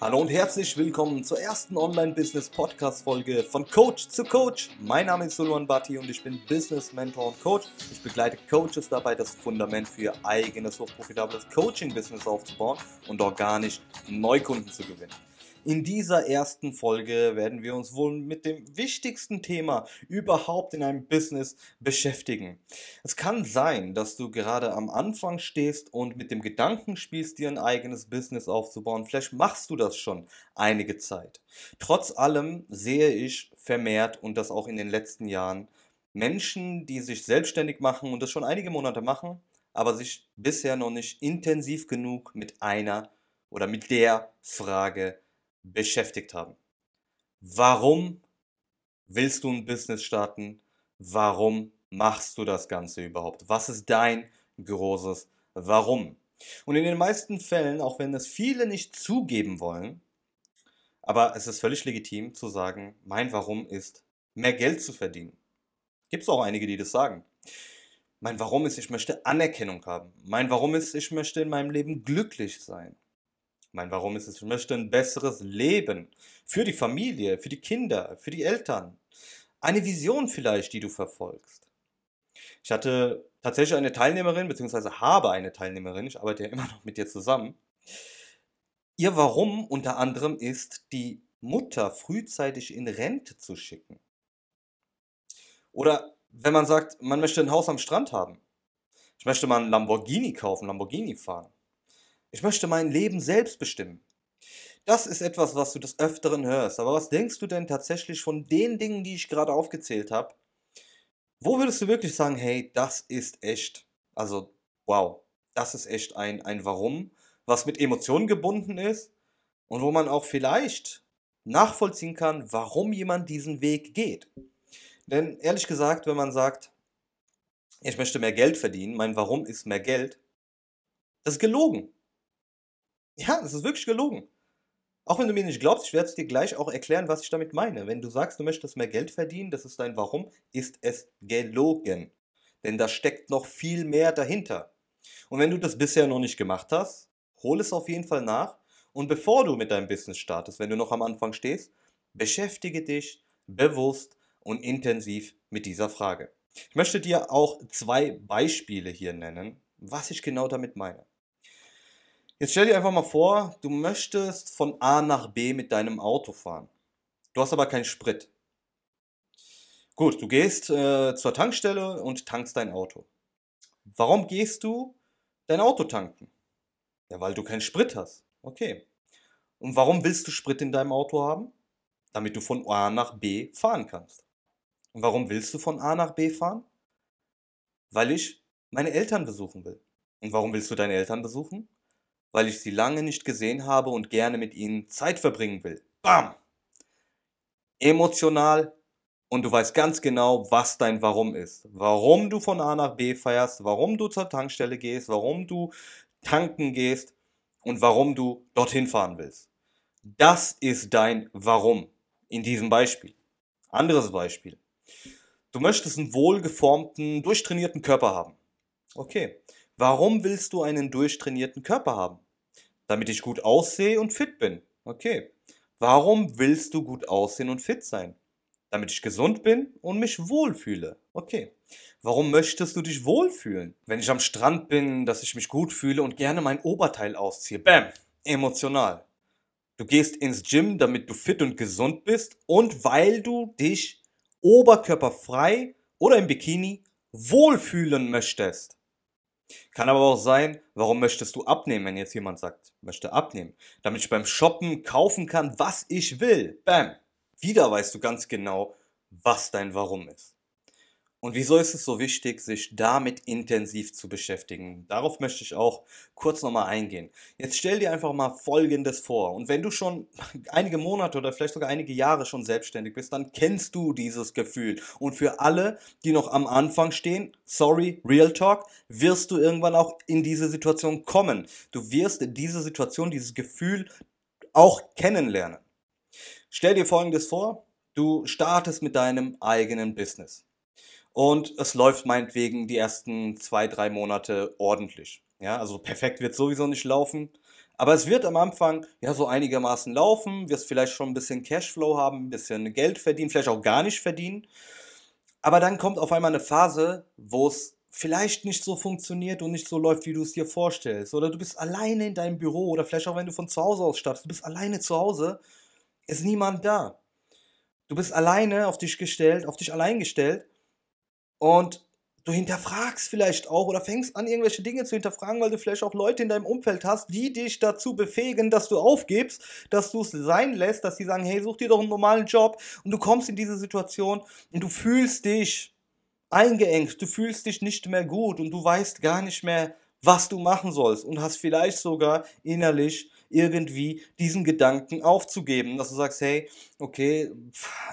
Hallo und herzlich willkommen zur ersten Online-Business-Podcast-Folge von Coach zu Coach. Mein Name ist Sulwan Bhatti und ich bin Business Mentor und Coach. Ich begleite Coaches dabei, das Fundament für ihr eigenes hochprofitables Coaching-Business aufzubauen und organisch Neukunden zu gewinnen. In dieser ersten Folge werden wir uns wohl mit dem wichtigsten Thema überhaupt in einem Business beschäftigen. Es kann sein, dass du gerade am Anfang stehst und mit dem Gedanken spielst, dir ein eigenes Business aufzubauen. Vielleicht machst du das schon einige Zeit. Trotz allem sehe ich vermehrt und das auch in den letzten Jahren Menschen, die sich selbstständig machen und das schon einige Monate machen, aber sich bisher noch nicht intensiv genug mit einer oder mit der Frage beschäftigt haben. Warum willst du ein Business starten? Warum machst du das Ganze überhaupt? Was ist dein großes Warum? Und in den meisten Fällen, auch wenn es viele nicht zugeben wollen, aber es ist völlig legitim zu sagen, mein Warum ist, mehr Geld zu verdienen. Gibt es auch einige, die das sagen. Mein Warum ist, ich möchte Anerkennung haben. Mein Warum ist, ich möchte in meinem Leben glücklich sein. Mein Warum ist es, ich möchte ein besseres Leben für die Familie, für die Kinder, für die Eltern. Eine Vision vielleicht, die du verfolgst. Ich hatte tatsächlich eine Teilnehmerin, beziehungsweise habe eine Teilnehmerin, ich arbeite ja immer noch mit dir zusammen. Ihr Warum unter anderem ist, die Mutter frühzeitig in Rente zu schicken. Oder wenn man sagt, man möchte ein Haus am Strand haben. Ich möchte mal ein Lamborghini kaufen, Lamborghini fahren. Ich möchte mein Leben selbst bestimmen. Das ist etwas, was du des Öfteren hörst. Aber was denkst du denn tatsächlich von den Dingen, die ich gerade aufgezählt habe? Wo würdest du wirklich sagen, hey, das ist echt? Also, wow, das ist echt ein, ein Warum, was mit Emotionen gebunden ist und wo man auch vielleicht nachvollziehen kann, warum jemand diesen Weg geht. Denn ehrlich gesagt, wenn man sagt, ich möchte mehr Geld verdienen, mein Warum ist mehr Geld, das ist gelogen. Ja, das ist wirklich gelogen. Auch wenn du mir nicht glaubst, ich werde es dir gleich auch erklären, was ich damit meine. Wenn du sagst, du möchtest mehr Geld verdienen, das ist dein Warum, ist es gelogen. Denn da steckt noch viel mehr dahinter. Und wenn du das bisher noch nicht gemacht hast, hol es auf jeden Fall nach. Und bevor du mit deinem Business startest, wenn du noch am Anfang stehst, beschäftige dich bewusst und intensiv mit dieser Frage. Ich möchte dir auch zwei Beispiele hier nennen, was ich genau damit meine. Jetzt stell dir einfach mal vor, du möchtest von A nach B mit deinem Auto fahren. Du hast aber keinen Sprit. Gut, du gehst äh, zur Tankstelle und tankst dein Auto. Warum gehst du dein Auto tanken? Ja, weil du keinen Sprit hast. Okay. Und warum willst du Sprit in deinem Auto haben? Damit du von A nach B fahren kannst. Und warum willst du von A nach B fahren? Weil ich meine Eltern besuchen will. Und warum willst du deine Eltern besuchen? Weil ich sie lange nicht gesehen habe und gerne mit ihnen Zeit verbringen will. Bam! Emotional und du weißt ganz genau, was dein Warum ist. Warum du von A nach B feierst, warum du zur Tankstelle gehst, warum du tanken gehst und warum du dorthin fahren willst. Das ist dein Warum in diesem Beispiel. Anderes Beispiel. Du möchtest einen wohlgeformten, durchtrainierten Körper haben. Okay. Warum willst du einen durchtrainierten Körper haben? Damit ich gut aussehe und fit bin. Okay. Warum willst du gut aussehen und fit sein? Damit ich gesund bin und mich wohlfühle. Okay. Warum möchtest du dich wohlfühlen? Wenn ich am Strand bin, dass ich mich gut fühle und gerne mein Oberteil ausziehe. Bam. Emotional. Du gehst ins Gym, damit du fit und gesund bist und weil du dich oberkörperfrei oder im Bikini wohlfühlen möchtest. Kann aber auch sein, warum möchtest du abnehmen, wenn jetzt jemand sagt, möchte abnehmen? Damit ich beim Shoppen kaufen kann, was ich will. Bam. Wieder weißt du ganz genau, was dein Warum ist. Und wieso ist es so wichtig, sich damit intensiv zu beschäftigen? Darauf möchte ich auch kurz nochmal eingehen. Jetzt stell dir einfach mal Folgendes vor. Und wenn du schon einige Monate oder vielleicht sogar einige Jahre schon selbstständig bist, dann kennst du dieses Gefühl. Und für alle, die noch am Anfang stehen, sorry, Real Talk, wirst du irgendwann auch in diese Situation kommen. Du wirst diese Situation, dieses Gefühl auch kennenlernen. Stell dir Folgendes vor. Du startest mit deinem eigenen Business und es läuft meinetwegen die ersten zwei, drei Monate ordentlich. Ja, also perfekt wird sowieso nicht laufen, Aber es wird am Anfang ja so einigermaßen laufen, wirst vielleicht schon ein bisschen Cashflow haben, ein bisschen Geld verdienen, vielleicht auch gar nicht verdienen. Aber dann kommt auf einmal eine Phase, wo es vielleicht nicht so funktioniert und nicht so läuft, wie du es dir vorstellst. Oder du bist alleine in deinem Büro oder vielleicht auch wenn du von zu Hause aus startest, du bist alleine zu Hause, ist niemand da. Du bist alleine auf dich gestellt, auf dich allein gestellt und du hinterfragst vielleicht auch oder fängst an, irgendwelche Dinge zu hinterfragen, weil du vielleicht auch Leute in deinem Umfeld hast, die dich dazu befähigen, dass du aufgibst, dass du es sein lässt, dass sie sagen, hey, such dir doch einen normalen Job. Und du kommst in diese Situation und du fühlst dich eingeengt, du fühlst dich nicht mehr gut und du weißt gar nicht mehr, was du machen sollst und hast vielleicht sogar innerlich irgendwie diesen Gedanken aufzugeben, dass du sagst, hey, okay,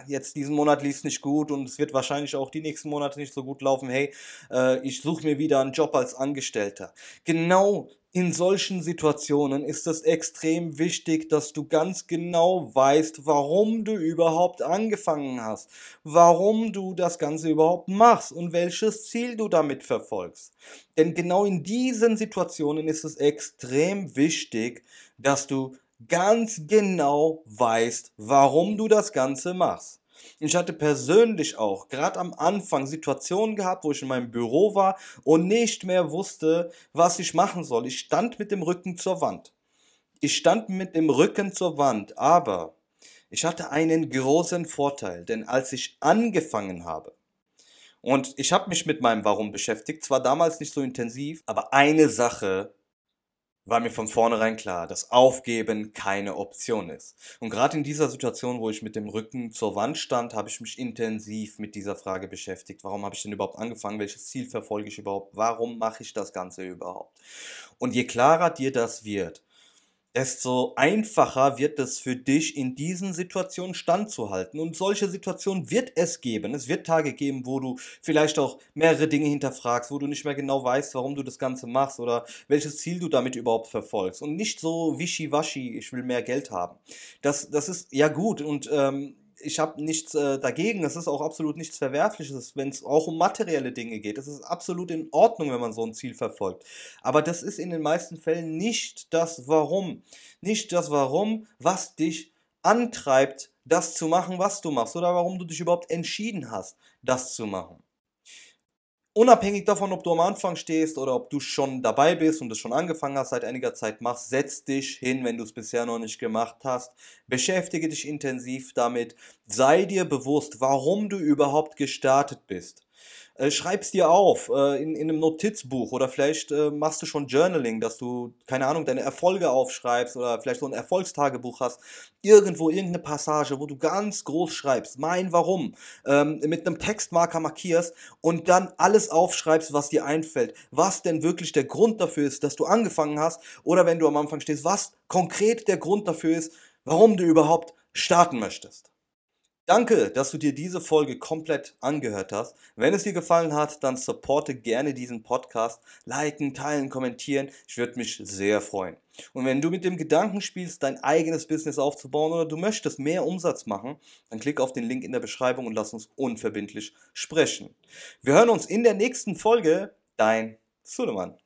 jetzt diesen Monat lief es nicht gut und es wird wahrscheinlich auch die nächsten Monate nicht so gut laufen, hey, äh, ich suche mir wieder einen Job als Angestellter. Genau in solchen Situationen ist es extrem wichtig, dass du ganz genau weißt, warum du überhaupt angefangen hast, warum du das Ganze überhaupt machst und welches Ziel du damit verfolgst. Denn genau in diesen Situationen ist es extrem wichtig, dass du ganz genau weißt, warum du das Ganze machst. Ich hatte persönlich auch gerade am Anfang Situationen gehabt, wo ich in meinem Büro war und nicht mehr wusste, was ich machen soll. Ich stand mit dem Rücken zur Wand. Ich stand mit dem Rücken zur Wand, aber ich hatte einen großen Vorteil, denn als ich angefangen habe, und ich habe mich mit meinem Warum beschäftigt, zwar damals nicht so intensiv, aber eine Sache war mir von vornherein klar, dass Aufgeben keine Option ist. Und gerade in dieser Situation, wo ich mit dem Rücken zur Wand stand, habe ich mich intensiv mit dieser Frage beschäftigt. Warum habe ich denn überhaupt angefangen? Welches Ziel verfolge ich überhaupt? Warum mache ich das Ganze überhaupt? Und je klarer dir das wird, desto einfacher wird es für dich, in diesen Situationen standzuhalten. Und solche Situationen wird es geben. Es wird Tage geben, wo du vielleicht auch mehrere Dinge hinterfragst, wo du nicht mehr genau weißt, warum du das Ganze machst oder welches Ziel du damit überhaupt verfolgst. Und nicht so wischiwaschi, ich will mehr Geld haben. Das, das ist ja gut und ähm, ich habe nichts äh, dagegen. Es ist auch absolut nichts Verwerfliches, wenn es auch um materielle Dinge geht. Es ist absolut in Ordnung, wenn man so ein Ziel verfolgt. Aber das ist in den meisten Fällen nicht das Warum. Nicht das Warum, was dich antreibt, das zu machen, was du machst. Oder warum du dich überhaupt entschieden hast, das zu machen. Unabhängig davon, ob du am Anfang stehst oder ob du schon dabei bist und es schon angefangen hast, seit einiger Zeit machst, setz dich hin, wenn du es bisher noch nicht gemacht hast. Beschäftige dich intensiv damit. Sei dir bewusst, warum du überhaupt gestartet bist äh, schreib's dir auf äh, in, in einem Notizbuch oder vielleicht äh, machst du schon Journaling, dass du, keine Ahnung, deine Erfolge aufschreibst oder vielleicht so ein Erfolgstagebuch hast. Irgendwo irgendeine Passage, wo du ganz groß schreibst, mein Warum, ähm, mit einem Textmarker markierst und dann alles aufschreibst, was dir einfällt. Was denn wirklich der Grund dafür ist, dass du angefangen hast oder wenn du am Anfang stehst, was konkret der Grund dafür ist, warum du überhaupt starten möchtest. Danke, dass du dir diese Folge komplett angehört hast. Wenn es dir gefallen hat, dann supporte gerne diesen Podcast. Liken, teilen, kommentieren. Ich würde mich sehr freuen. Und wenn du mit dem Gedanken spielst, dein eigenes Business aufzubauen oder du möchtest mehr Umsatz machen, dann klick auf den Link in der Beschreibung und lass uns unverbindlich sprechen. Wir hören uns in der nächsten Folge. Dein Suleiman.